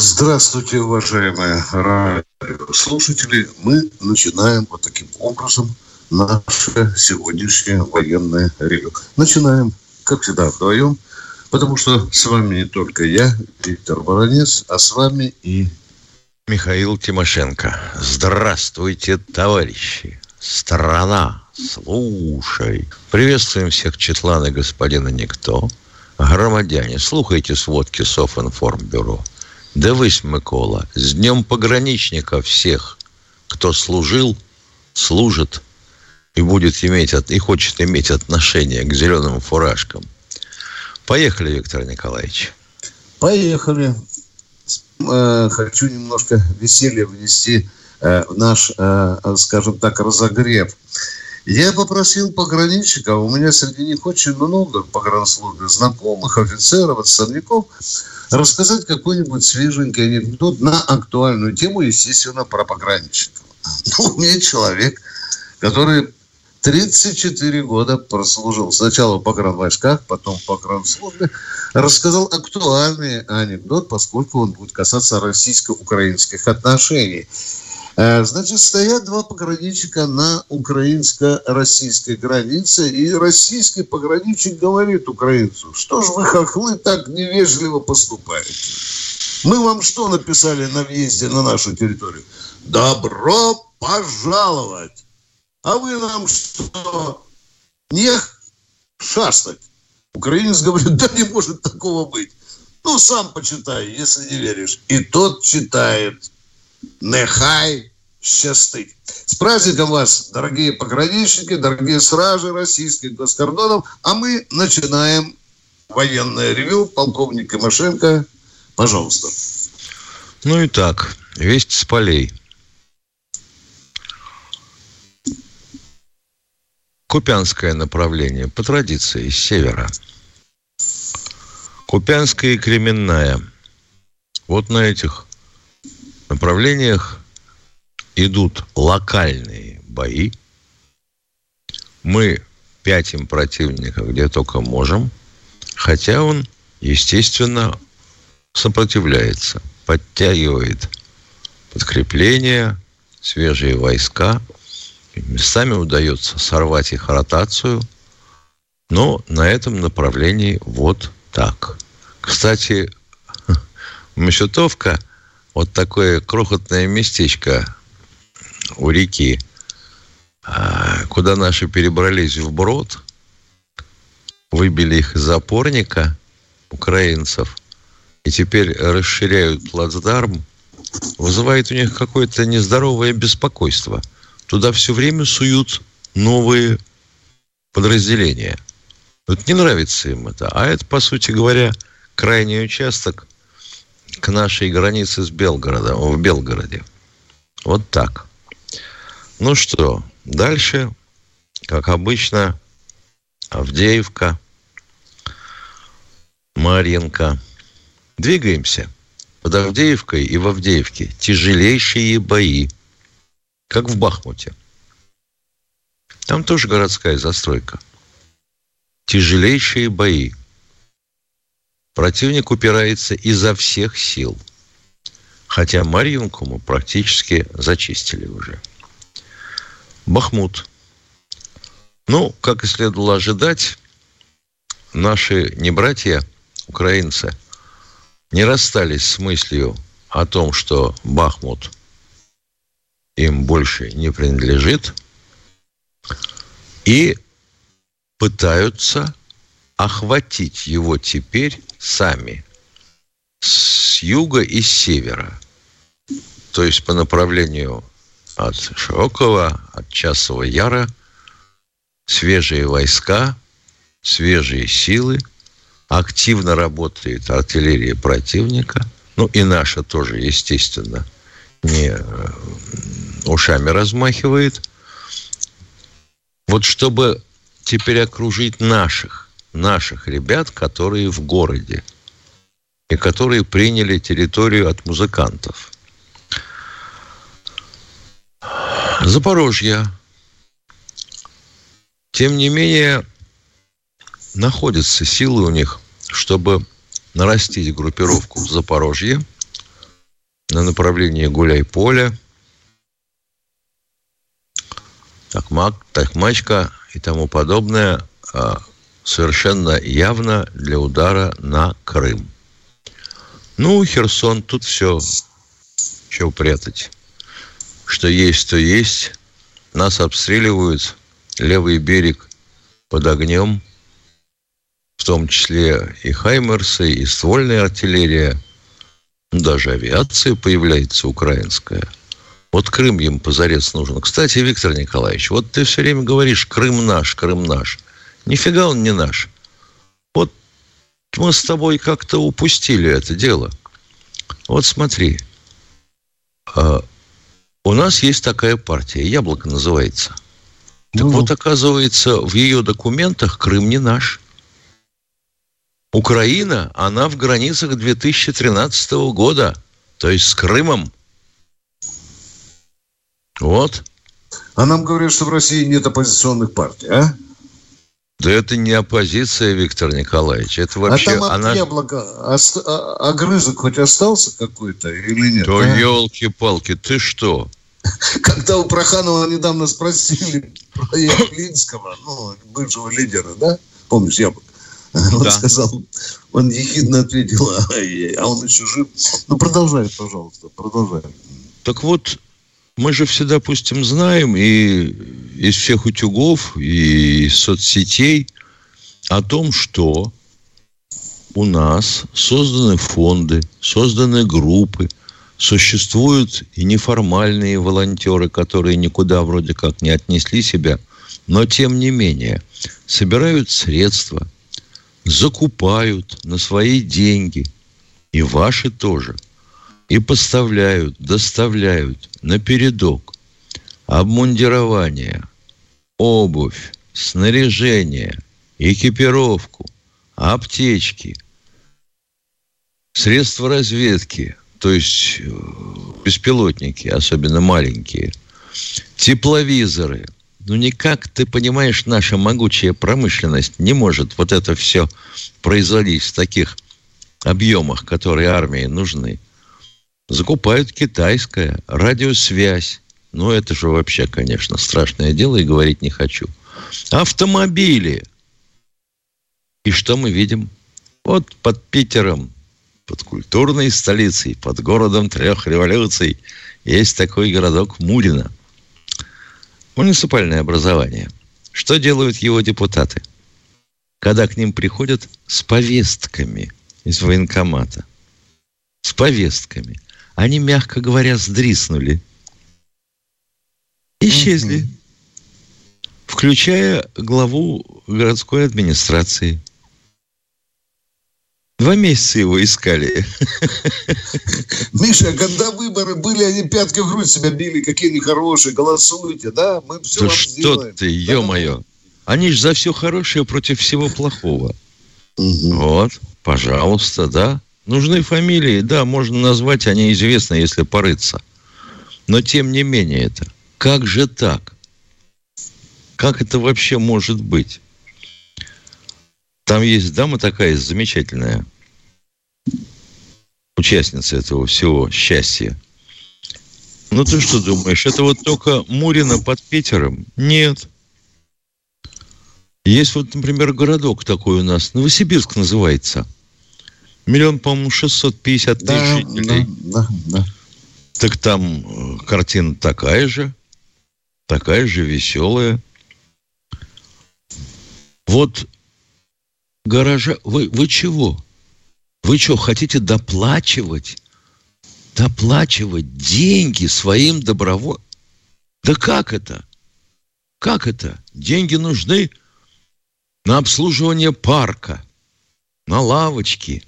Здравствуйте, уважаемые слушатели. Мы начинаем вот таким образом наше сегодняшнее военное ревю. Начинаем, как всегда, вдвоем, потому что с вами не только я, Виктор Баранец, а с вами и... Михаил Тимошенко. Здравствуйте, товарищи. Страна, слушай. Приветствуем всех Четлана господина Никто. Громадяне, слухайте сводки Софинформбюро. Дивись, Микола, с Днем пограничника всех, кто служил, служит и будет иметь, и хочет иметь отношение к зеленым фуражкам. Поехали, Виктор Николаевич. Поехали. Э, хочу немножко веселья внести э, в наш, э, скажем так, разогрев. Я попросил пограничников, у меня среди них очень много погранслужбы, знакомых, офицеров, отставников, рассказать какой-нибудь свеженький анекдот на актуальную тему, естественно, про пограничников. Ну, у меня человек, который 34 года прослужил сначала в погранвойсках, потом в погранслужбе, рассказал актуальный анекдот, поскольку он будет касаться российско-украинских отношений. Э, значит, стоят два пограничника на украинско-российской границе, и российский пограничник говорит украинцу, что ж вы, хохлы, так невежливо поступаете? Мы вам что написали на въезде на нашу территорию? Добро пожаловать! А вы нам что, не шастать? Украинец говорит, да не может такого быть. Ну, сам почитай, если не веришь. И тот читает. Нехай щастить. С праздником вас, дорогие пограничники, дорогие стражи российских госкордонов. А мы начинаем военное ревю. Полковник Тимошенко, пожалуйста. Ну и так, весть с полей. Купянское направление, по традиции, с севера. Купянская и Кременная. Вот на этих направлениях идут локальные бои. Мы пятим противника где только можем, хотя он, естественно, сопротивляется, подтягивает подкрепления, свежие войска. Местами удается сорвать их ротацию, но на этом направлении вот так. Кстати, Мещетовка вот такое крохотное местечко у реки, а, куда наши перебрались в брод, выбили их из опорника украинцев, и теперь расширяют плацдарм, вызывает у них какое-то нездоровое беспокойство. Туда все время суют новые подразделения. Вот не нравится им это. А это, по сути говоря, крайний участок к нашей границе с Белгородом, в Белгороде. Вот так. Ну что, дальше, как обычно, Авдеевка, Марьинка. Двигаемся. Под Авдеевкой и в Авдеевке тяжелейшие бои, как в Бахмуте. Там тоже городская застройка. Тяжелейшие бои. Противник упирается изо всех сил. Хотя Марьинку мы практически зачистили уже. Бахмут. Ну, как и следовало ожидать, наши небратья, украинцы, не расстались с мыслью о том, что Бахмут им больше не принадлежит, и пытаются охватить его теперь сами с юга и с севера. То есть по направлению от Широкого, от Часового Яра свежие войска, свежие силы, активно работает артиллерия противника, ну и наша тоже, естественно, не э, ушами размахивает. Вот чтобы теперь окружить наших, наших ребят, которые в городе и которые приняли территорию от музыкантов. Запорожье. Тем не менее, находятся силы у них, чтобы нарастить группировку в Запорожье на направлении Гуляй-Поля, Токмак, Токмачка и тому подобное а, совершенно явно для удара на Крым. Ну, Херсон, тут все, что прятать. Что есть, то есть. Нас обстреливают. Левый берег под огнем. В том числе и Хаймерсы, и ствольная артиллерия. Даже авиация появляется украинская – вот Крым им позарез нужен. Кстати, Виктор Николаевич, вот ты все время говоришь, Крым наш, Крым наш. Нифига он не наш. Вот мы с тобой как-то упустили это дело. Вот смотри, а, у нас есть такая партия, Яблоко называется. Так ну. вот, оказывается, в ее документах Крым не наш. Украина, она в границах 2013 года, то есть с Крымом. Вот. А нам говорят, что в России нет оппозиционных партий, а? Да это не оппозиция, Виктор Николаевич. Это вообще... А там от она... яблока ост... а, огрызок хоть остался какой-то или нет? То а? елки-палки, ты что? Когда у Проханова недавно спросили про Яблинского, ну, бывшего лидера, да? Помнишь, яблоко? Он да. сказал, он ехидно ответил, а, а он еще жив. Ну, продолжай, пожалуйста, продолжай. Так вот, мы же все, допустим, знаем и из всех утюгов, и из соцсетей о том, что у нас созданы фонды, созданы группы, существуют и неформальные волонтеры, которые никуда вроде как не отнесли себя, но тем не менее собирают средства, закупают на свои деньги, и ваши тоже – и поставляют, доставляют на передок обмундирование, обувь, снаряжение, экипировку, аптечки, средства разведки, то есть э, беспилотники, особенно маленькие, тепловизоры. Ну никак, ты понимаешь, наша могучая промышленность не может вот это все производить в таких объемах, которые армии нужны закупают китайское, радиосвязь. Ну, это же вообще, конечно, страшное дело, и говорить не хочу. Автомобили. И что мы видим? Вот под Питером, под культурной столицей, под городом трех революций, есть такой городок Мурино. Муниципальное образование. Что делают его депутаты? Когда к ним приходят с повестками из военкомата. С повестками – они, мягко говоря, сдриснули. Исчезли. Включая главу городской администрации. Два месяца его искали. Миша, когда выборы были, они пятки в грудь себя били, какие они хорошие, голосуйте, да? Мы все да что сделаем. ты, ё-моё. Они же за все хорошее против всего плохого. Угу. Вот, пожалуйста, да. Нужны фамилии, да, можно назвать, они известны, если порыться. Но тем не менее это. Как же так? Как это вообще может быть? Там есть дама такая замечательная, участница этого всего счастья. Ну ты что думаешь, это вот только Мурина под Питером? Нет. Есть вот, например, городок такой у нас, Новосибирск называется – Миллион, по-моему, 650 да, тысяч жителей. Да, да, да. Так там э, картина такая же, такая же веселая. Вот гаража... Вы, вы чего? Вы что, хотите доплачивать? Доплачивать деньги своим добровольцам? Да как это? Как это? Деньги нужны на обслуживание парка, на лавочки –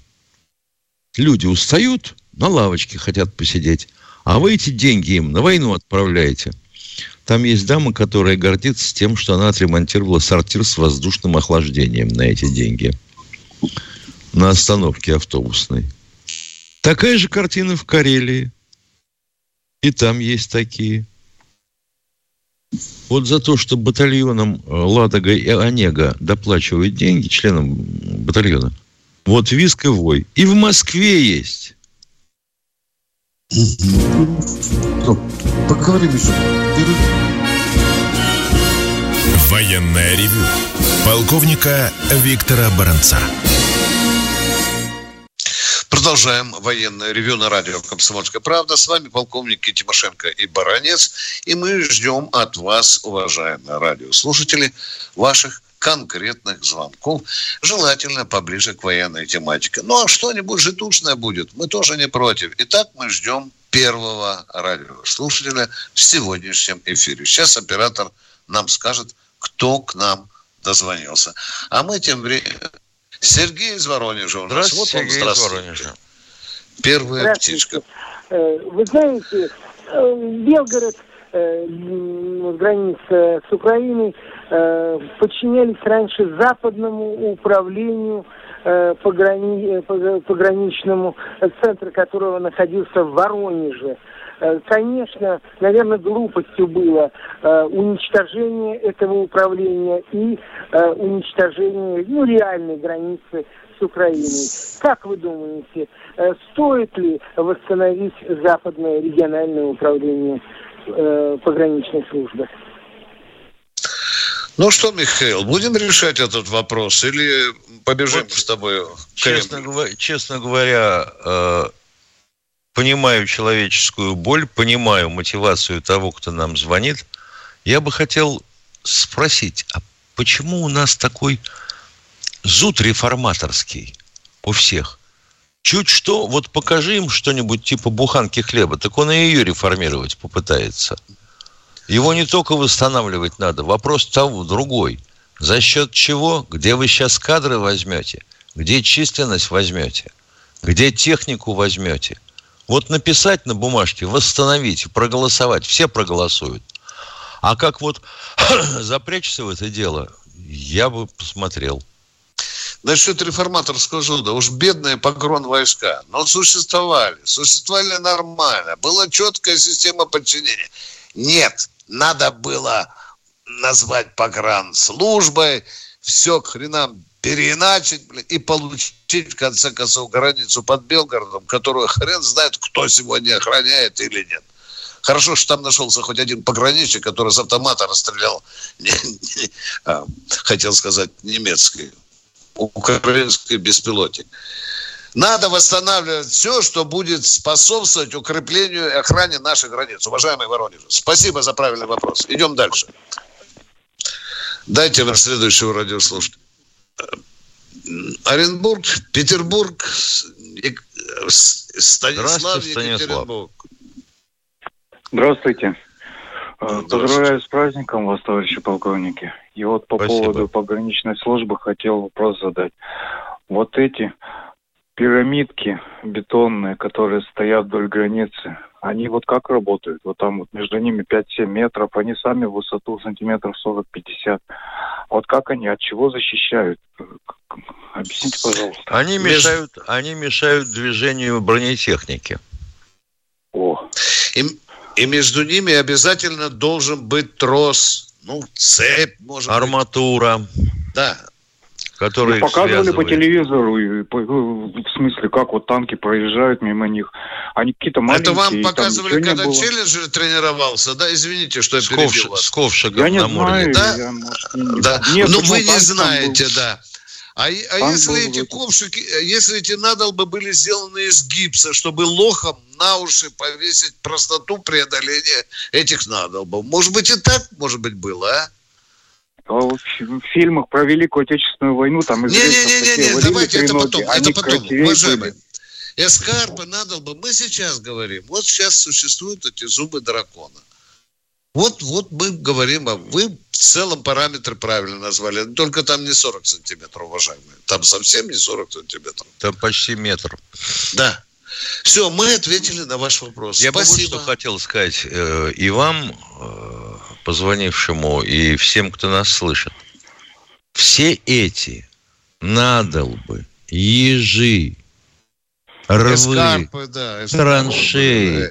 люди устают на лавочке хотят посидеть. А вы эти деньги им на войну отправляете. Там есть дама, которая гордится тем, что она отремонтировала сортир с воздушным охлаждением на эти деньги. На остановке автобусной. Такая же картина в Карелии. И там есть такие. Вот за то, что батальонам э, Ладога и Онега доплачивают деньги членам батальона, вот виск и вой. И в Москве есть. Поговорим еще. Военная ревю. Полковника Виктора Баранца. Продолжаем военное ревю на радио «Комсомольская правда». С вами полковники Тимошенко и Баранец. И мы ждем от вас, уважаемые радиослушатели, ваших конкретных звонков, желательно поближе к военной тематике. Ну, а что-нибудь житушное будет, мы тоже не против. Итак, мы ждем первого радиослушателя в сегодняшнем эфире. Сейчас оператор нам скажет, кто к нам дозвонился. А мы тем временем Сергей из Воронежа у нас. Вот он, здравствуйте. Первая птичка. Э, вы знаете, э, Белгород, э, граница с Украиной, подчинялись раньше западному управлению пограни... пограничному, центр которого находился в Воронеже. Э, конечно, наверное, глупостью было э, уничтожение этого управления и э, уничтожение ну, реальной границы с Украиной. Как вы думаете, э, стоит ли восстановить западное региональное управление э, пограничной службы? Ну что, Михаил, будем решать этот вопрос или побежим вот, с тобой? Честно, честно говоря, э, понимаю человеческую боль, понимаю мотивацию того, кто нам звонит. Я бы хотел спросить, а почему у нас такой зуд реформаторский у всех? Чуть что, вот покажи им что-нибудь типа буханки хлеба, так он и ее реформировать попытается. Его не только восстанавливать надо, вопрос того другой. За счет чего, где вы сейчас кадры возьмете, где численность возьмете, где технику возьмете – вот написать на бумажке, восстановить, проголосовать, все проголосуют. А как вот запрячься в это дело, я бы посмотрел. Насчет реформаторского жуда, уж бедные погрон войска, но существовали, существовали нормально, была четкая система подчинения. Нет, надо было назвать погран службой, все к хренам переиначить блин, и получить, в конце концов, границу под Белгородом, которую хрен знает, кто сегодня охраняет или нет. Хорошо, что там нашелся хоть один пограничник, который с автомата расстрелял, не, не, а, хотел сказать, немецкий, украинский беспилотник. Надо восстанавливать все, что будет способствовать укреплению и охране наших границ. Уважаемый Воронеж, спасибо за правильный вопрос. Идем дальше. Дайте вам следующего радиослушателя. Оренбург, Петербург, Станислав, Екатеринбург. Здравствуйте. Здравствуйте. Поздравляю с праздником вас, товарищи полковники. И вот по Спасибо. поводу пограничной службы хотел вопрос задать. Вот эти пирамидки бетонные, которые стоят вдоль границы, они вот как работают? Вот там вот между ними 5-7 метров, они сами в высоту сантиметров 40-50. Вот как они, от чего защищают? Объясните, пожалуйста. Они мешают, они мешают движению бронетехники. О. И, и между ними обязательно должен быть трос, ну, цепь, может Арматура. быть. Да, которые ну, показывали связывает. по телевизору, по, в смысле, как вот танки проезжают мимо них. Они какие-то маленькие. Это вам показывали, когда Челленджер тренировался, да? Извините, что я Сковш, перебил вас. Сковшиков я не на знаю, Да? Я, может, да. Нет, ну, вы не знаете, да. А, а если эти ковшики, если эти надолбы были сделаны из гипса, чтобы лохом на уши повесить простоту преодоления этих надолбов? Может быть и так, может быть, было, а? А в фильмах про Великую Отечественную войну там Не-не-не, не, давайте это потом, это потом, уважаемые. Эскарпы, надолбы, мы сейчас говорим. Вот сейчас существуют эти зубы дракона. Вот, вот мы говорим, а вы в целом параметры правильно назвали. Только там не 40 сантиметров, уважаемые. Там совсем не 40 сантиметров. Там почти метр. Да. Все, мы ответили на ваш вопрос. Я Спасибо. бы что хотел сказать э, и вам, э, позвонившему, и всем, кто нас слышит. Все эти надолбы, ежи, рвы, эскарпы, да, эскарпы, траншеи да.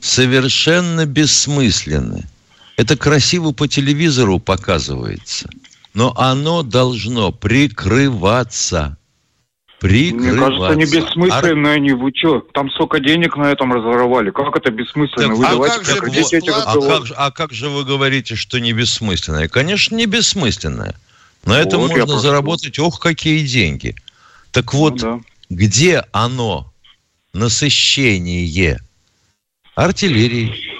совершенно бессмысленны. Это красиво по телевизору показывается, но оно должно прикрываться прикрываться. Мне кажется, они бессмысленные, они, вы что, там столько денег на этом разворовали, как это бессмысленно? Так, вы а, давайте как же, вот, а, как, а как же вы говорите, что не бессмысленное? Конечно, не бессмысленное. На вот, этом можно заработать, ох, какие деньги. Так вот, ну, да. где оно, насыщение артиллерией,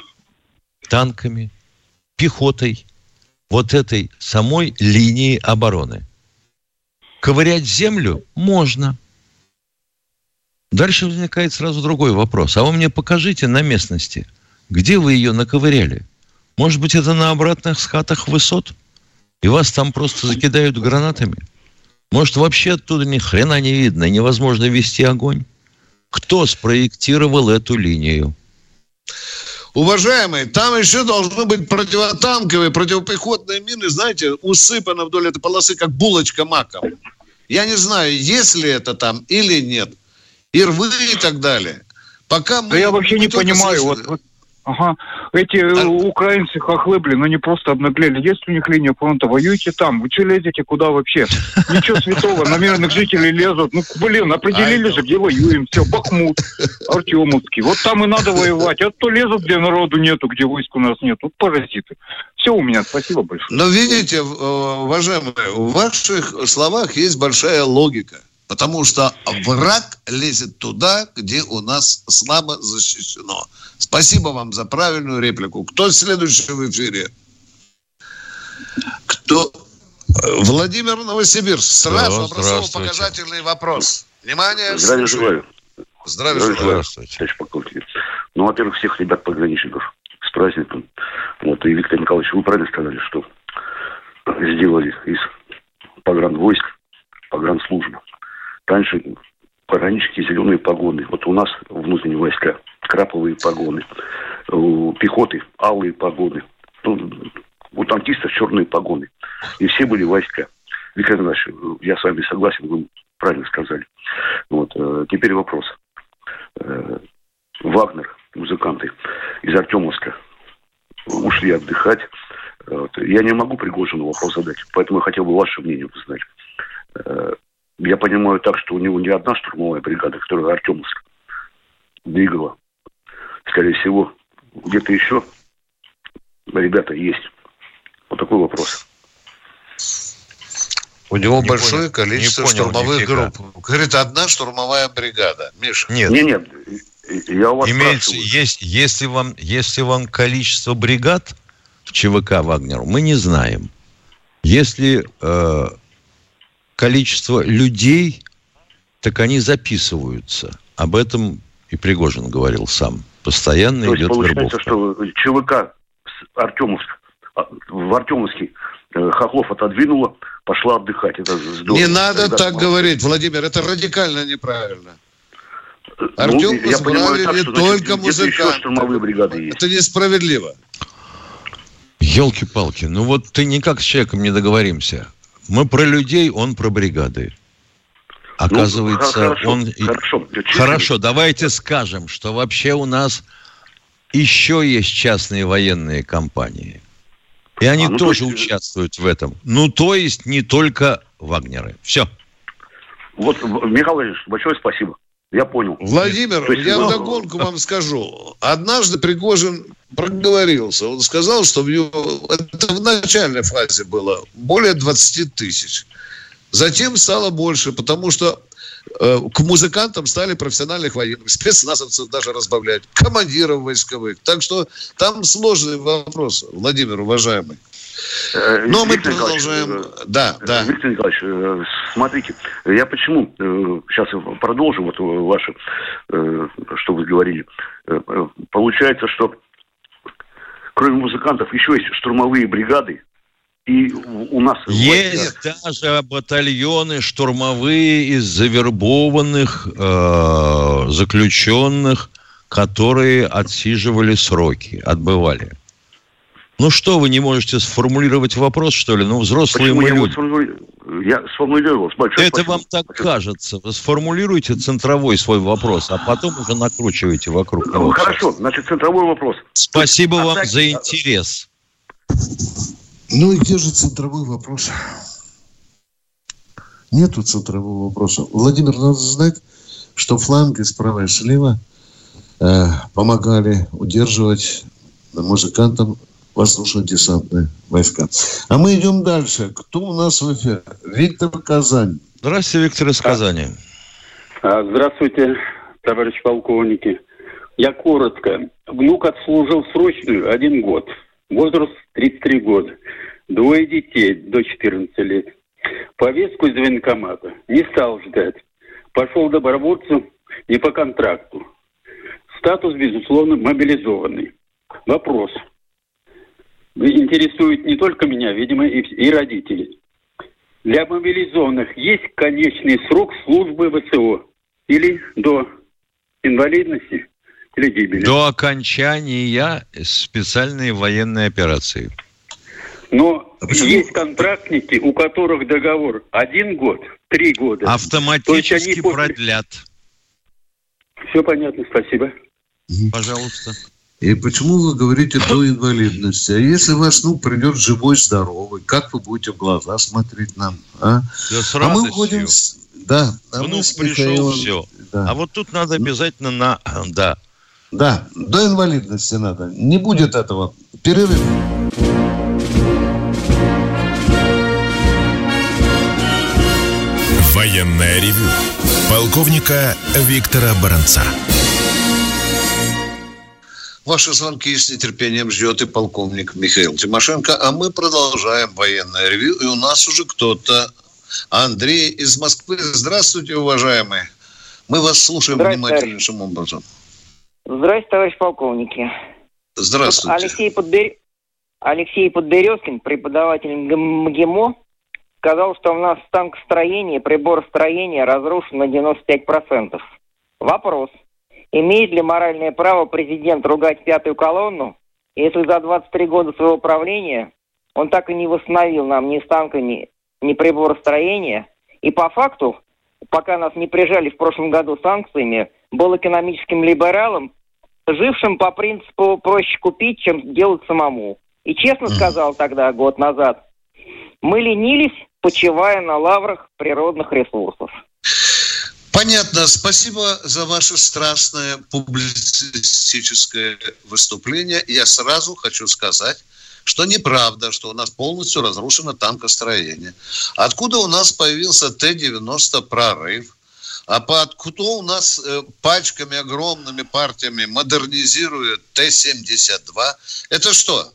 танками, пехотой, вот этой самой линии обороны? Ковырять землю можно. Дальше возникает сразу другой вопрос. А вы мне покажите на местности, где вы ее наковыряли? Может быть, это на обратных скатах высот? И вас там просто закидают гранатами? Может, вообще оттуда ни хрена не видно, невозможно вести огонь? Кто спроектировал эту линию? Уважаемые, там еще должны быть противотанковые, противопехотные мины, знаете, усыпаны вдоль этой полосы, как булочка маком. Я не знаю, есть ли это там или нет. И рвы и так далее. Пока мы, да я вообще не понимаю, вот, вот Ага. Эти а... украинцы хохлы, блин, они просто обнаглели. Есть у них линия фронта, воюйте там. Вы что лезете, куда вообще? Ничего святого, на мирных жителей лезут. Ну, блин, определили же, где воюем. Все, Бахмут, Артемовский. Вот там и надо воевать. А то лезут, где народу нету, где войск у нас нет. Тут паразиты. Все у меня, спасибо большое. Но видите, э, уважаемые, в ваших словах есть большая логика. Потому что враг лезет туда, где у нас слабо защищено. Спасибо вам за правильную реплику. Кто следующий в эфире? Кто? Владимир Новосибирск. Сразу образцово-показательный вопрос. Внимание. Здравия желаю. Здравия желаю. Здравствуйте. Ну, во-первых, всех ребят пограничников с праздником. Вот, и Виктор Николаевич, вы правильно сказали, что сделали из погранвойск погранслужбу. Раньше пограничники зеленые погоны. Вот у нас внутренние войска краповые погоны. У пехоты алые погоны. Ну, у танкистов черные погоны. И все были войска. Виктор Иванович, я с вами согласен, вы правильно сказали. Вот. Э, теперь вопрос. Э, Вагнер, музыканты из Артемовска, ушли отдыхать. Я не могу Пригожину вопрос задать, поэтому я хотел бы ваше мнение узнать. Я понимаю так, что у него не одна штурмовая бригада, которая Артемовск двигала. Скорее всего, где-то еще ребята есть. Вот такой вопрос. У него не большое понял, количество понял, штурмовых групп. Говорит, одна штурмовая бригада. Миша. Нет. Нет, нет. Я у вас Имеется, есть, если, вам, если вам количество бригад в ЧВК Вагнеру, мы не знаем. Если э, количество людей, так они записываются. Об этом и Пригожин говорил сам. Постоянно То идет получается, вербовка. что ЧВК Артемовск, а, в Артемовске э, Хохлов отодвинула, пошла отдыхать. Это здорово. Не надо Ребята, так говорить, Владимир, это радикально неправильно. Артем ну, я понимаю так, что, только музыканты. есть. Это несправедливо. Елки-палки, ну вот ты никак с человеком не договоримся. Мы про людей, он про бригады. Ну, Оказывается, ну, хорошо, он... Хорошо, хорошо, давайте скажем, что вообще у нас еще есть частные военные компании. И они а, ну, тоже то есть... участвуют в этом. Ну, то есть не только Вагнеры. Все. Вот, Михаил Владимирович, большое спасибо. Я понял. Владимир, есть, я ну... вдогонку вам скажу. Однажды Пригожин проговорился. Он сказал, что в его... это в начальной фазе было более 20 тысяч. Затем стало больше, потому что э, к музыкантам стали профессиональных военных, спецназовцев даже разбавлять, командиров войсковых. Так что там сложный вопрос, Владимир, уважаемый. Э, Но мы продолжаем. Э, да, да. Виктор Николаевич, э, смотрите, я почему сейчас продолжу вот ваше, что вы говорили. Получается, что кроме музыкантов еще есть штурмовые бригады, и у нас... Есть даже батальоны штурмовые из завербованных э, заключенных, которые отсиживали сроки, отбывали. Ну что, вы не можете сформулировать вопрос, что ли? Ну, взрослые Почему мы люди. Я сформулировал. Большое Это спасибо. вам так спасибо. кажется. Вы сформулируйте центровой свой вопрос, а потом уже накручивайте вокруг него. Ну, хорошо, значит, центровой вопрос. Спасибо а вам так... за интерес. Ну и где же центровой вопрос? Нету центрового вопроса. Владимир, надо знать, что фланги справа и слева э, помогали удерживать музыкантам воздушно-десантные войска. А мы идем дальше. Кто у нас в эфире? Виктор Казань. Здравствуйте, Виктор из Казани. А, здравствуйте, товарищ полковники. Я коротко. Внук отслужил срочную один год. Возраст 33 года. Двое детей до 14 лет. Повестку из военкомата. Не стал ждать. Пошел добровольцем не по контракту. Статус, безусловно, мобилизованный. Вопрос. Интересует не только меня, видимо, и, и родителей. Для мобилизованных есть конечный срок службы ВСО? Или до инвалидности? или гибели. До окончания специальной военной операции. Но а есть контрактники, у которых договор один год, три года. Автоматически после... продлят. Все понятно, спасибо. Пожалуйста. И почему вы говорите до инвалидности? А если ваш ну придет живой, здоровый, как вы будете в глаза смотреть нам? А, да с а мы уходим... Да. А Внук пришел, Михаилом... все. Да. А вот тут надо обязательно на... Да. Да, до инвалидности надо. Не будет этого. Перерыв. Военная ревю. Полковника Виктора Баранца. Ваши звонки с нетерпением ждет и полковник Михаил Тимошенко. А мы продолжаем военное ревю. И у нас уже кто-то. Андрей из Москвы. Здравствуйте, уважаемые. Мы вас слушаем внимательнейшим образом. Здравствуйте, товарищ полковники. Здравствуйте. Алексей, Подбер... Алексей Подберезкин, преподаватель МГИМО, сказал, что у нас танкостроение, приборостроение разрушено на 95%. Вопрос. Имеет ли моральное право президент ругать пятую колонну, если за 23 года своего правления он так и не восстановил нам ни станка, ни, ни приборостроения, и по факту, пока нас не прижали в прошлом году санкциями, был экономическим либералом, жившим по принципу проще купить, чем делать самому. И честно сказал тогда, год назад, мы ленились, почивая на лаврах природных ресурсов. Понятно. Спасибо за ваше страстное публицистическое выступление. Я сразу хочу сказать, что неправда, что у нас полностью разрушено танкостроение. Откуда у нас появился Т-90 прорыв? А под кто у нас э, пачками огромными партиями модернизирует Т-72? Это что?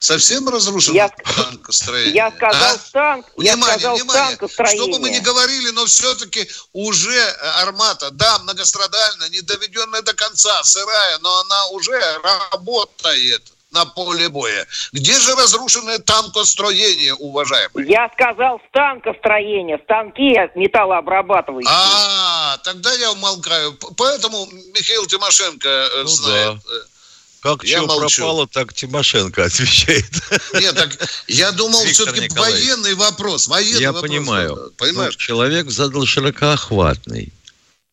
Совсем разрушено я, танкостроение? Я сказал а? танк. Внимание, я сказал внимание. Что бы мы ни говорили, но все-таки уже э, армата, да, многострадальная, не доведенная до конца, сырая, но она уже работает на поле боя. Где же разрушенное танкостроение, уважаемый? Я сказал станкостроение, станки металлообрабатывающие. А, тогда я умолкаю. Поэтому Михаил Тимошенко э, ну, знает. Да. Как я что молчу. пропало, так Тимошенко отвечает. Нет, так я думал, все-таки военный вопрос. Военный я вопрос, понимаю. Понимаешь? Ну, человек задал широкоохватный,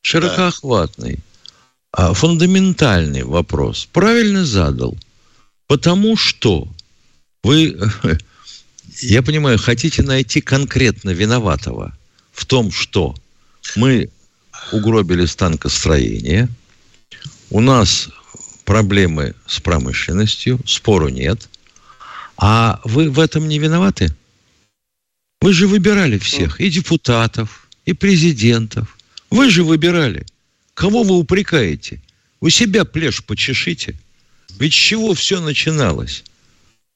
широкоохватный, да. фундаментальный вопрос. Правильно задал. Потому что вы, я понимаю, хотите найти конкретно виноватого в том, что мы угробили станкостроение, у нас проблемы с промышленностью, спору нет, а вы в этом не виноваты? Вы же выбирали всех, и депутатов, и президентов. Вы же выбирали. Кого вы упрекаете? Вы себя плешь почешите – ведь с чего все начиналось?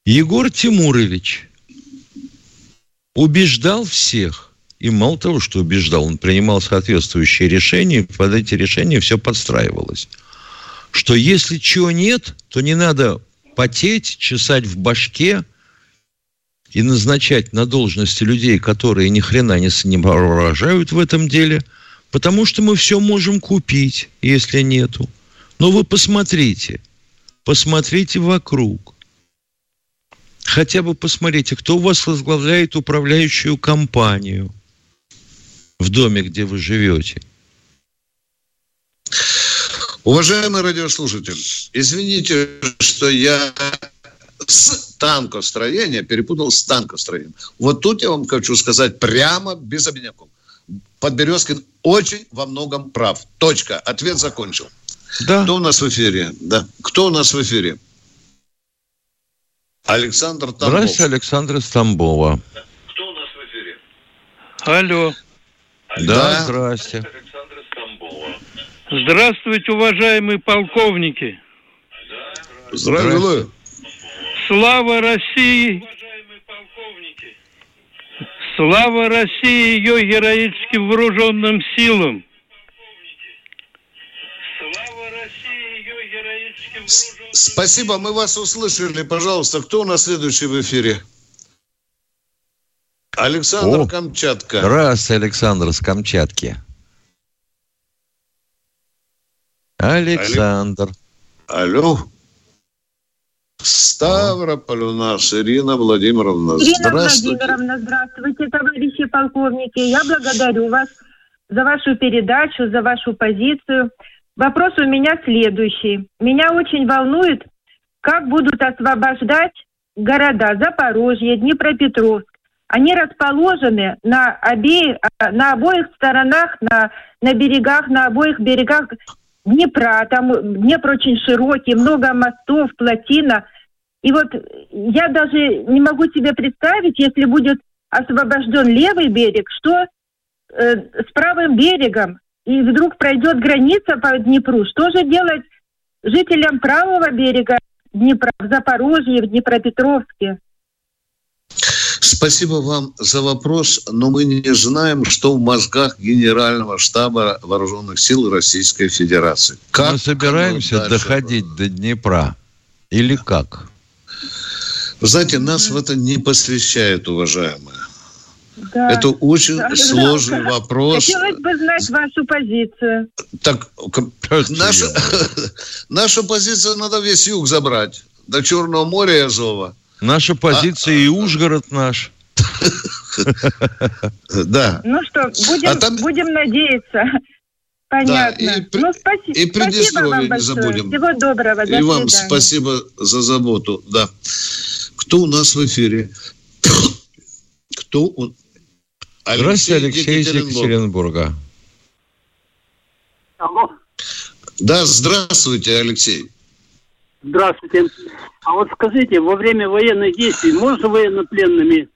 Егор Тимурович убеждал всех, и мало того, что убеждал, он принимал соответствующие решения, и под эти решения все подстраивалось. Что если чего нет, то не надо потеть, чесать в башке и назначать на должности людей, которые ни хрена не, не в этом деле, потому что мы все можем купить, если нету. Но вы посмотрите, посмотрите вокруг. Хотя бы посмотрите, кто у вас возглавляет управляющую компанию в доме, где вы живете. Уважаемый радиослушатель, извините, что я с танкостроения перепутал с танкостроением. Вот тут я вам хочу сказать прямо, без обиняков. Подберезкин очень во многом прав. Точка. Ответ закончил. Да. Кто у нас в эфире? Да. Кто у нас в эфире? Александр Тамбов. Здравствуйте, Александр из Тамбова. Кто у нас в эфире? Алло. Да, да. здрасте. Здравствуйте, уважаемые полковники. Здравствуйте. Слава России! Слава России и ее героическим вооруженным силам! Слава России и ее героическим вооруженным силам! Спасибо, мы вас услышали. Пожалуйста, кто у нас следующий в эфире? Александр О, Камчатка. Здравствуйте, Александр с Камчатки. Александр. Алло. Ставрополь у нас Ирина Владимировна. Ирина Владимировна, здравствуйте, товарищи полковники. Я благодарю вас за вашу передачу, за вашу позицию. Вопрос у меня следующий. Меня очень волнует, как будут освобождать города Запорожье, Днепропетровск. Они расположены на, обеих, на обоих сторонах, на, на берегах, на обоих берегах Днепра, там Днепр очень широкий, много мостов, плотина. И вот я даже не могу себе представить, если будет освобожден левый берег, что э, с правым берегом, и вдруг пройдет граница по Днепру, что же делать жителям правого берега Днепра в Запорожье, в Днепропетровске? Спасибо вам за вопрос, но мы не знаем, что в мозгах Генерального штаба Вооруженных сил Российской Федерации. Как мы собираемся доходить до Днепра или как? Вы знаете, нас в это не посвящают, уважаемые. Да. Это очень да, сложный да. вопрос. Хотелось бы знать вашу позицию. Так, наша, нашу позицию надо весь юг забрать. До Черного моря и Азова. Наша позиция а, и Ужгород наш. Да. Ну что, будем, а надеяться. Понятно. Да, и, ну, спаси... и спасибо вам большое. забудем. Всего доброго. До и вам спасибо за заботу. Да. Кто у нас в эфире? Кто он? Алексей Здравствуйте, Алексей из Екатеринбурга. Алло. Да, здравствуйте, Алексей. Здравствуйте. А вот скажите, во время военных действий можно военнопленными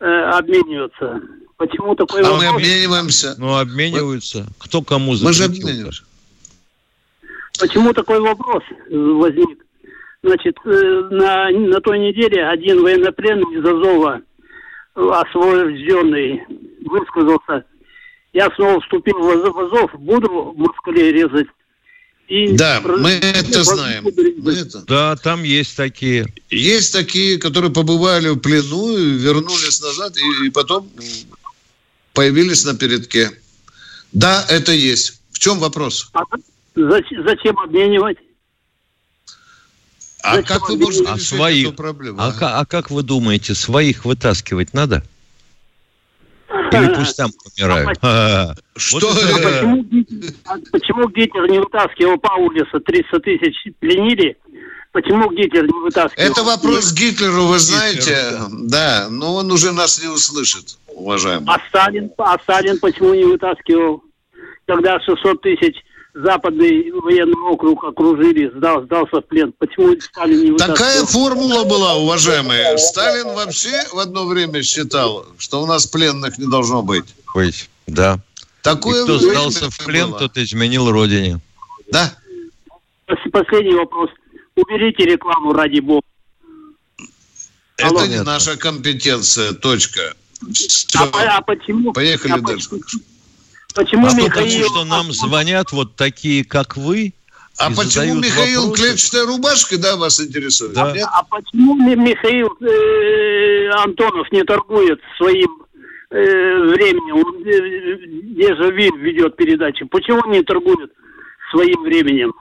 э, обмениваться? Почему такой а вопрос? мы обмениваемся. Ну, обмениваются. Кто кому запретил? Мы же обмениваемся. Почему такой вопрос возник? Значит, э, на, на той неделе один военнопленный из Азова, освобожденный, высказался, я снова вступил в Азов, буду москалей резать и да, мы это знаем. Мы это... Да, там есть такие. Есть такие, которые побывали в плену, вернулись назад и, и потом появились на передке. Да, это есть. В чем вопрос? А зачем, зачем обменивать? А зачем как вы можете а решить своих, эту проблему? А, а? а как вы думаете, своих вытаскивать надо? Или пусть там помирают. А, что? почему, а почему Гитлер не вытаскивал Паулиса? 300 тысяч пленили. Почему Гитлер не вытаскивал? Это вопрос Гитлеру, вы знаете. Да, но он уже нас не услышит, уважаемый. А Сталин, а Сталин почему не вытаскивал? Когда 600 тысяч западный военный округ окружили, сдал, сдался в плен. Почему Сталин не вытаскивал? Такая формула была, уважаемые. Сталин вообще в одно время считал, что у нас пленных не должно быть. Быть, да. Такое И кто сдался в плен, было. тот изменил родине. Да. Последний вопрос. Уберите рекламу ради бога. Это Алло. не наша компетенция, точка. А, а почему? Поехали а дальше. Почему? Почему а Михаил... потому что нам звонят вот такие, как вы, А почему Михаил вопросы. клетчатая рубашка, да, вас интересует? Да. А, а почему Михаил э, Антонов не торгует своим э, временем? Он э, дежавю ведет передачи. Почему он не торгует своим временем?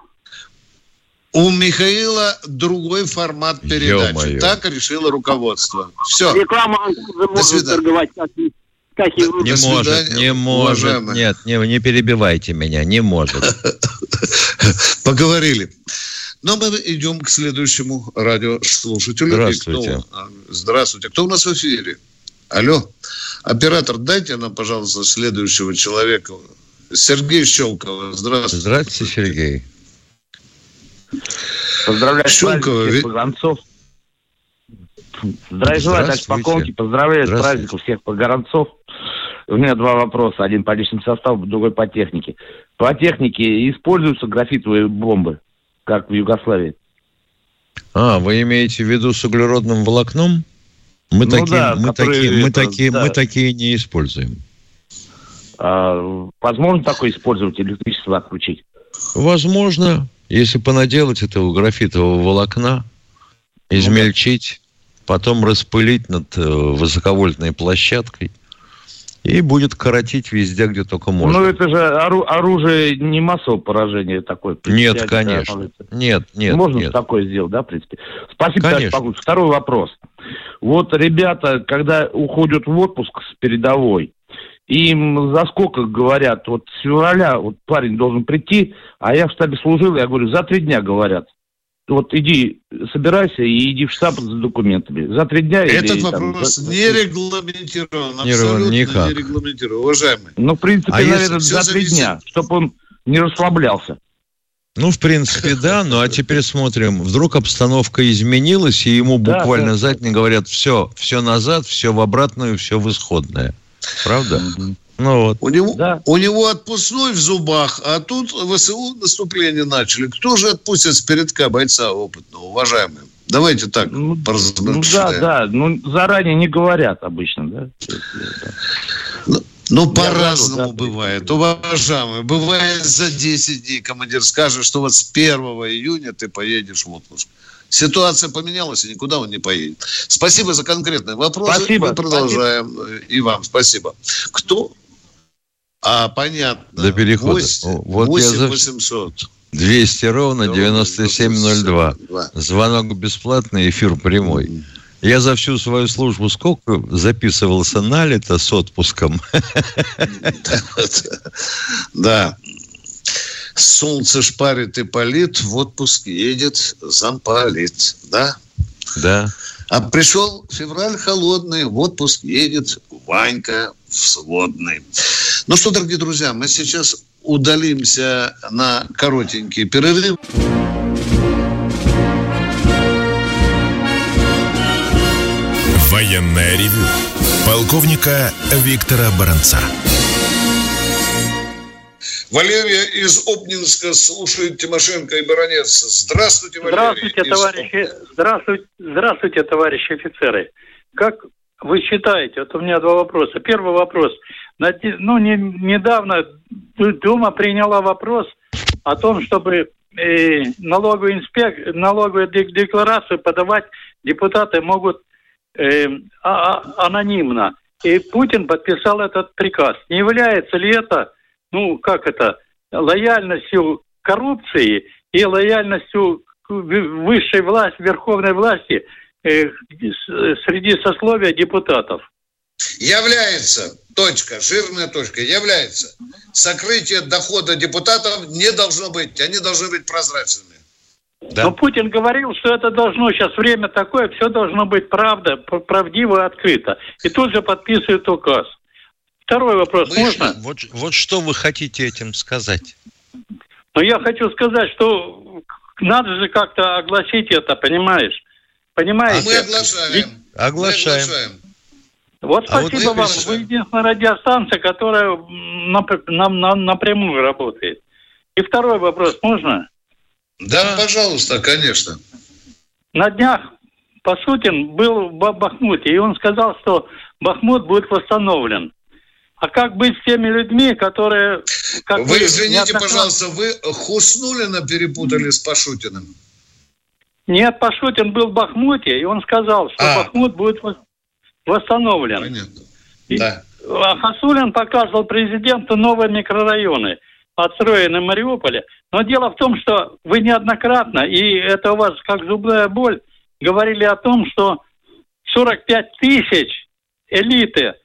У Михаила другой формат передачи. Так решило руководство. Все. Реклама может торговать как как и Не может, не может. Уважаемый. Нет, не, не перебивайте меня, не может. Поговорили. Но мы идем к следующему радиослушателю. Здравствуйте. Кто, а, здравствуйте. Кто у нас в эфире? Алло. Оператор, дайте нам, пожалуйста, следующего человека. Сергей Щелкова. Здравствуйте. Здравствуйте, Сергей. Поздравляю Щелкова, всех погранцов. Здравия желаю, так спокойки. Поздравляю с праздником всех погранцов. У меня два вопроса. Один по личному составу, другой по технике. По технике используются графитовые бомбы, как в Югославии? А, вы имеете в виду с углеродным волокном? Мы ну, такие, да, мы, такие, мы, такие, да. мы такие не используем. А, возможно такое использовать, электричество отключить? Возможно, если понаделать этого графитового волокна, измельчить, потом распылить над э, высоковольтной площадкой – и будет коротить везде, где только можно. Ну, это же оружие не массового поражения такое. Нет, конечно. Нет, нет, Можно нет. такое сделать, да, в принципе? Спасибо, конечно. Второй вопрос. Вот ребята, когда уходят в отпуск с передовой, им за сколько говорят, вот с февраля вот парень должен прийти, а я в штабе служил, я говорю, за три дня говорят вот иди, собирайся и иди в штаб за документами. За три дня Этот или, вопрос там, не регламентирован, абсолютно никак. не регламентирован, уважаемый. Ну, в принципе, а наверное, за три дня, чтобы он не расслаблялся. Ну, в принципе, да. Ну, а теперь смотрим. Вдруг обстановка изменилась, и ему буквально да, да. за день говорят, все, все назад, все в обратную, все в исходное. Правда? Ну, вот. у, него, да. у него отпускной в зубах, а тут ВСУ наступление начали. Кто же отпустит с передка бойца опытного, уважаемый? Давайте так ну, Ну да, да. Ну, заранее не говорят обычно, да? Ну, ну по-разному да, бывает. Уважаемый, бывает за 10 дней командир скажет, что вот с 1 июня ты поедешь в отпуск. Ситуация поменялась, и никуда он не поедет. Спасибо за конкретные вопросы. Спасибо. Мы продолжаем. Спасибо. И вам спасибо. Кто а, понятно. До перехода. 8, вот 8 я за... 800. 200 ровно 9702. Звонок бесплатный, эфир прямой. Я за всю свою службу сколько записывался на лето с отпуском? Да. Солнце шпарит и палит, в отпуск едет замполит. Да? Да. А пришел февраль холодный, в отпуск едет Ванька сводный. Ну что, дорогие друзья, мы сейчас удалимся на коротенький перерыв. Военная ревю. Полковника Виктора Баранца. Валерия из Обнинска слушает Тимошенко и Баранец. Здравствуйте, Валерий. Здравствуйте, товарищи. Здравствуйте, здравствуйте, товарищи офицеры. Как вы считаете, вот у меня два вопроса. Первый вопрос. Ну, не, недавно Дума приняла вопрос о том, чтобы э, налоговую, инспек... налоговую декларацию подавать депутаты могут э, а, а, анонимно. И Путин подписал этот приказ. Не является ли это, ну, как это, лояльностью коррупции и лояльностью высшей власти, верховной власти среди сословия депутатов? Является точка, жирная точка, является. Сокрытие дохода депутатов не должно быть, они должны быть прозрачными. Да. Но Путин говорил, что это должно, сейчас время такое, все должно быть правда, правдиво и открыто. И тут же подписывает указ. Второй вопрос, Мы можно? Вот, вот что вы хотите этим сказать? Ну, я хочу сказать, что надо же как-то огласить это, понимаешь? Понимаете? А мы оглашаем. Ведь... Оглашаем. Мы оглашаем. Вот а спасибо вот вам. Вы единственная радиостанция, которая нам на, напрямую работает. И второй вопрос, можно? Да, пожалуйста, конечно. На днях Пасутин был в Бахмуте, и он сказал, что Бахмут будет восстановлен. А как быть с теми людьми, которые... Как вы, вы извините, пожалуйста, вы Хуснулина перепутали с Пашутиным? Нет, Пашутин был в Бахмуте, и он сказал, что а. Бахмут будет восстановлен. Понятно. И, да. А Хасулин показывал президенту новые микрорайоны, отстроенные в Мариуполе. Но дело в том, что вы неоднократно, и это у вас как зубная боль, говорили о том, что 45 тысяч элиты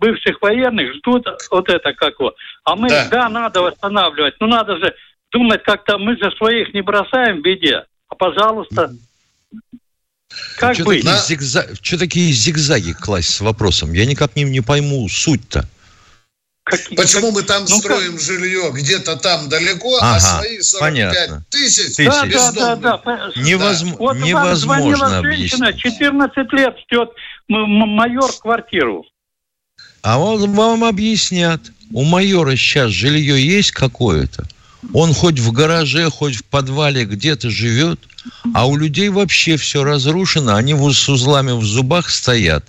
бывших военных ждут вот это как вот. А мы, да. да, надо восстанавливать, но надо же думать как-то, мы же своих не бросаем в беде. А пожалуйста, как что быть? Такие зигзаг... Что такие зигзаги класть с вопросом? Я никак не, не пойму суть-то. Какие, Почему как... мы там ну, строим как... жилье где-то там далеко, а ага, а свои 45 понятно. тысяч, тысяч. Да, да, да, да. Невозм... Вот невозможно женщина, 14 лет ждет майор квартиру. А вот вам объяснят. У майора сейчас жилье есть какое-то? Он хоть в гараже, хоть в подвале где-то живет, а у людей вообще все разрушено, они с узлами в зубах стоят.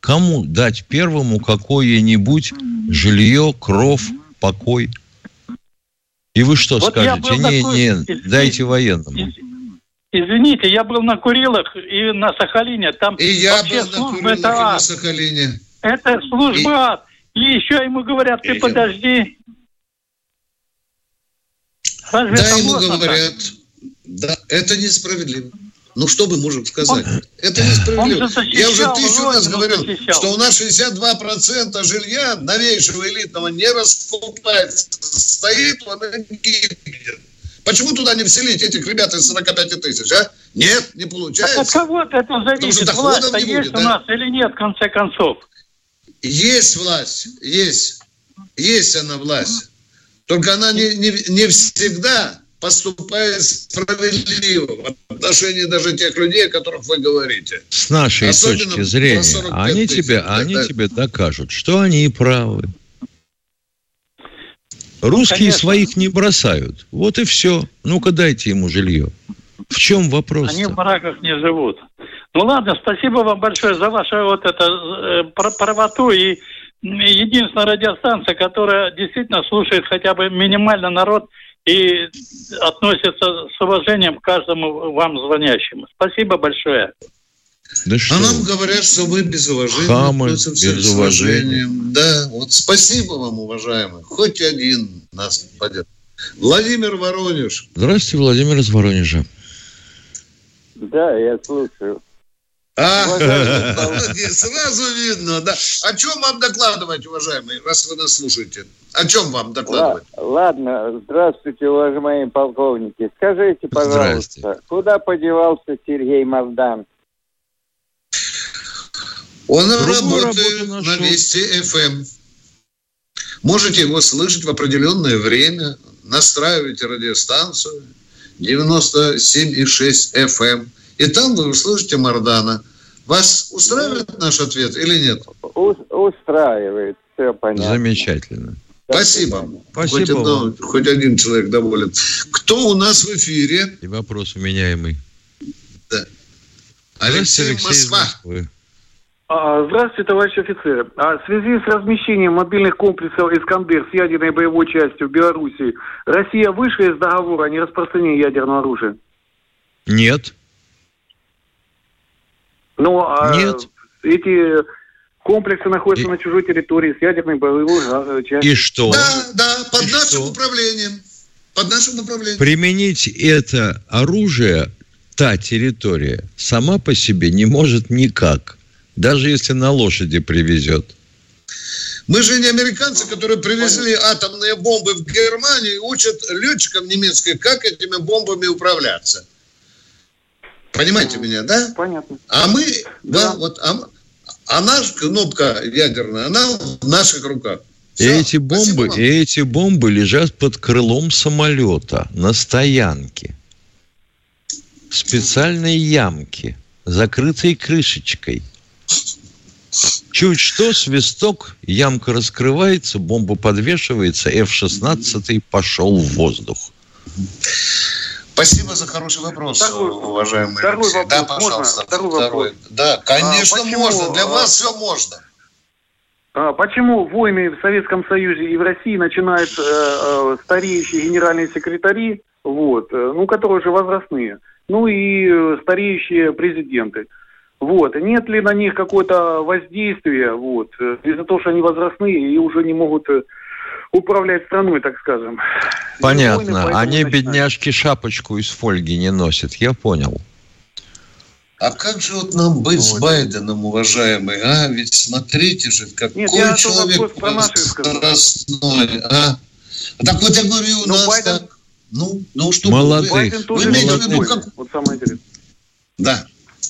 Кому дать первому какое-нибудь жилье, кров, покой? И вы что вот скажете? Не, такой... не, дайте военному. Извините, я был на Курилах и на Сахалине. Там и я был на Курилах это и на Сахалине. Это служба. И, и еще ему говорят, ты и подожди. Разве да, ему говорят, так? да, это несправедливо. Ну, что мы можем сказать? Он, это несправедливо. Защищал, Я уже тысячу раз говорил, защищал. что у нас 62% жилья новейшего элитного не раскупается. Стоит, он гибнет. Почему туда не вселить этих ребят из 45 тысяч, а? Нет, не получается. От кого-то это зависит, власть не есть да? у нас или нет, в конце концов? Есть власть, есть. Есть она власть. Только она не, не, не всегда поступает справедливо в отношении даже тех людей, о которых вы говорите. С нашей Особенно точки зрения, они, тысяч, тебе, да, они да. тебе докажут, что они и правы. Русские Конечно. своих не бросают. Вот и все. Ну-ка дайте ему жилье. В чем вопрос? Они в бараках не живут. Ну ладно, спасибо вам большое за вашу вот это э, правоту и единственная радиостанция, которая действительно слушает хотя бы минимально народ и относится с уважением к каждому вам звонящему. Спасибо большое. Да что? А нам говорят, что мы без уважения Хамы, относимся без с уважением. Да, вот спасибо вам, уважаемый. Хоть один нас поддержит. Владимир Воронеж. Здравствуйте, Владимир из Воронежа. Да, я слушаю. А, сразу видно, да. О чем вам докладывать, уважаемые, раз вы нас слушаете? О чем вам докладывать? Ладно, здравствуйте, уважаемые полковники. Скажите, пожалуйста, куда подевался Сергей Маздан? Он Другую работает на Вести ФМ. Можете его слышать в определенное время. Настраивайте радиостанцию 97,6 FM. И там вы услышите Мардана. Вас устраивает наш ответ или нет? устраивает, все понятно. Замечательно. Спасибо. Спасибо. Хоть, одно, хоть один человек доволен. Кто у нас в эфире? И вопрос уменяемый. Да. Алексей, Алексей Москва. А, здравствуйте, товарищи офицеры. А в связи с размещением мобильных комплексов «Искандер» с ядерной боевой частью в Беларуси, Россия вышла из договора о нераспространении ядерного оружия? Нет. Но ну, а Нет. эти комплексы находятся и... на чужой территории с ядерной боевой э, частью. И что? Да, да, под и нашим что? управлением. Под нашим управлением. Применить это оружие, та территория, сама по себе не может никак. Даже если на лошади привезет. Мы же не американцы, которые привезли атомные бомбы в Германию и учат летчикам немецких, как этими бомбами управляться. Понимаете а, меня, да? Понятно. А мы, да, да вот, а, а наша кнопка ядерная, она в наших руках. Все, эти бомбы, эти бомбы лежат под крылом самолета на стоянке. В специальной ямке, закрытой крышечкой. Чуть что, свисток, ямка раскрывается, бомба подвешивается, F-16 пошел в воздух. Спасибо за хороший вопрос, второй, уважаемый второй Вопрос, да, пожалуйста. Можно? Второй, второй. вопрос. Да, конечно, а, можно. Для вас все можно. А почему войны в Советском Союзе и в России начинают э, э, стареющие генеральные секретари, вот, э, ну, которые уже возрастные, ну и э, стареющие президенты. Вот. Нет ли на них какое-то воздействие, вот, э, из-за того, что они возрастные и уже не могут э, управлять страной, так скажем. Понятно. Войны, они, бедняжки, шапочку из фольги не носят, я понял. А как же вот нам быть вот. с Байденом, уважаемый, а? Ведь смотрите же, какой Нет, я человек скоростной, а? Так вот я говорю, у Но нас Байден... так. Ну, ну что Молодых. Байден тоже вы имеете в виду, как... Вот самое интересное. Да.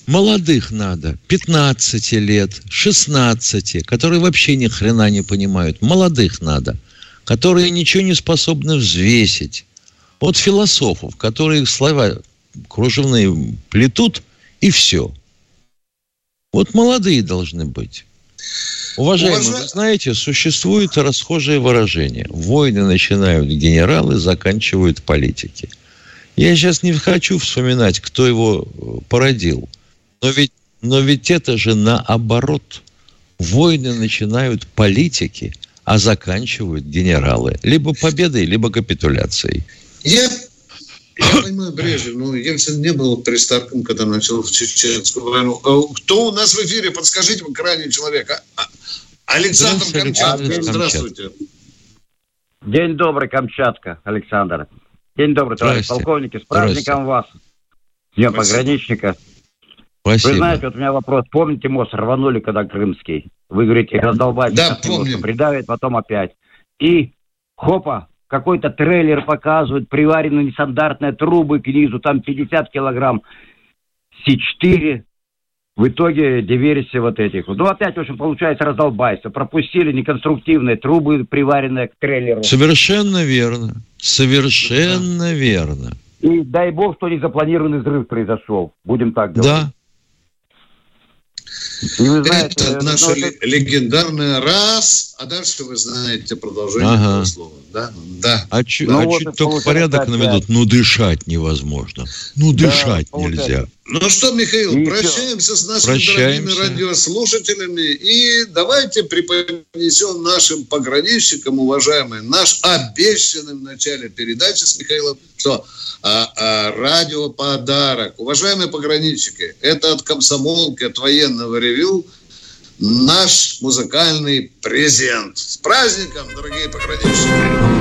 Молодых надо, 15 лет, 16, которые вообще ни хрена не понимают. Молодых надо, которые ничего не способны взвесить. Вот философов, которые слова кружевные плетут, и все. Вот молодые должны быть. Уважаемые, Уважа... вы знаете, существует расхожее выражение. Войны начинают генералы, заканчивают политики. Я сейчас не хочу вспоминать, кто его э, породил. Но ведь, но ведь это же наоборот. Войны начинают политики, а заканчивают генералы. Либо победой, либо капитуляцией. Я я понимаю, Брежнев, но Ельцин не был пристарком, когда начал в чеченскую войну. А кто у нас в эфире? Подскажите, крайний человек. А, а, Александр Камчатка. Здравствуйте. День добрый, Камчатка, Александр. День добрый, товарищ полковники. С праздником вас. Днем пограничника. Спасибо. Вы знаете, вот у меня вопрос. Помните мост рванули, когда крымский? Вы говорите, раздолбать. Да, помню. Придавит, потом опять. И хопа, какой-то трейлер показывают, приварены нестандартные трубы к низу, там 50 килограмм, С4, в итоге диверсия вот этих. Ну, опять, в общем, получается раздолбайство. Пропустили неконструктивные трубы, приваренные к трейлеру. Совершенно верно. Совершенно да. верно. И дай бог, что незапланированный взрыв произошел. Будем так говорить. Да, и вы знаете, это наша но... легендарная раз, а дальше вы знаете продолжение ага. этого слова. Да? Да. А, чуть, ну, а вот чуть только порядок наведут, ну дышать невозможно. Ну дышать да, нельзя. Ну что, Михаил, и прощаемся все. с нашими прощаемся. дорогими радиослушателями и давайте преподнесем нашим пограничникам, уважаемые, наш обещанный в начале передачи с Михаилом, что а, а, радиоподарок. Уважаемые пограничники, это от комсомолки, от военного ревю наш музыкальный презент. С праздником, дорогие пограничники!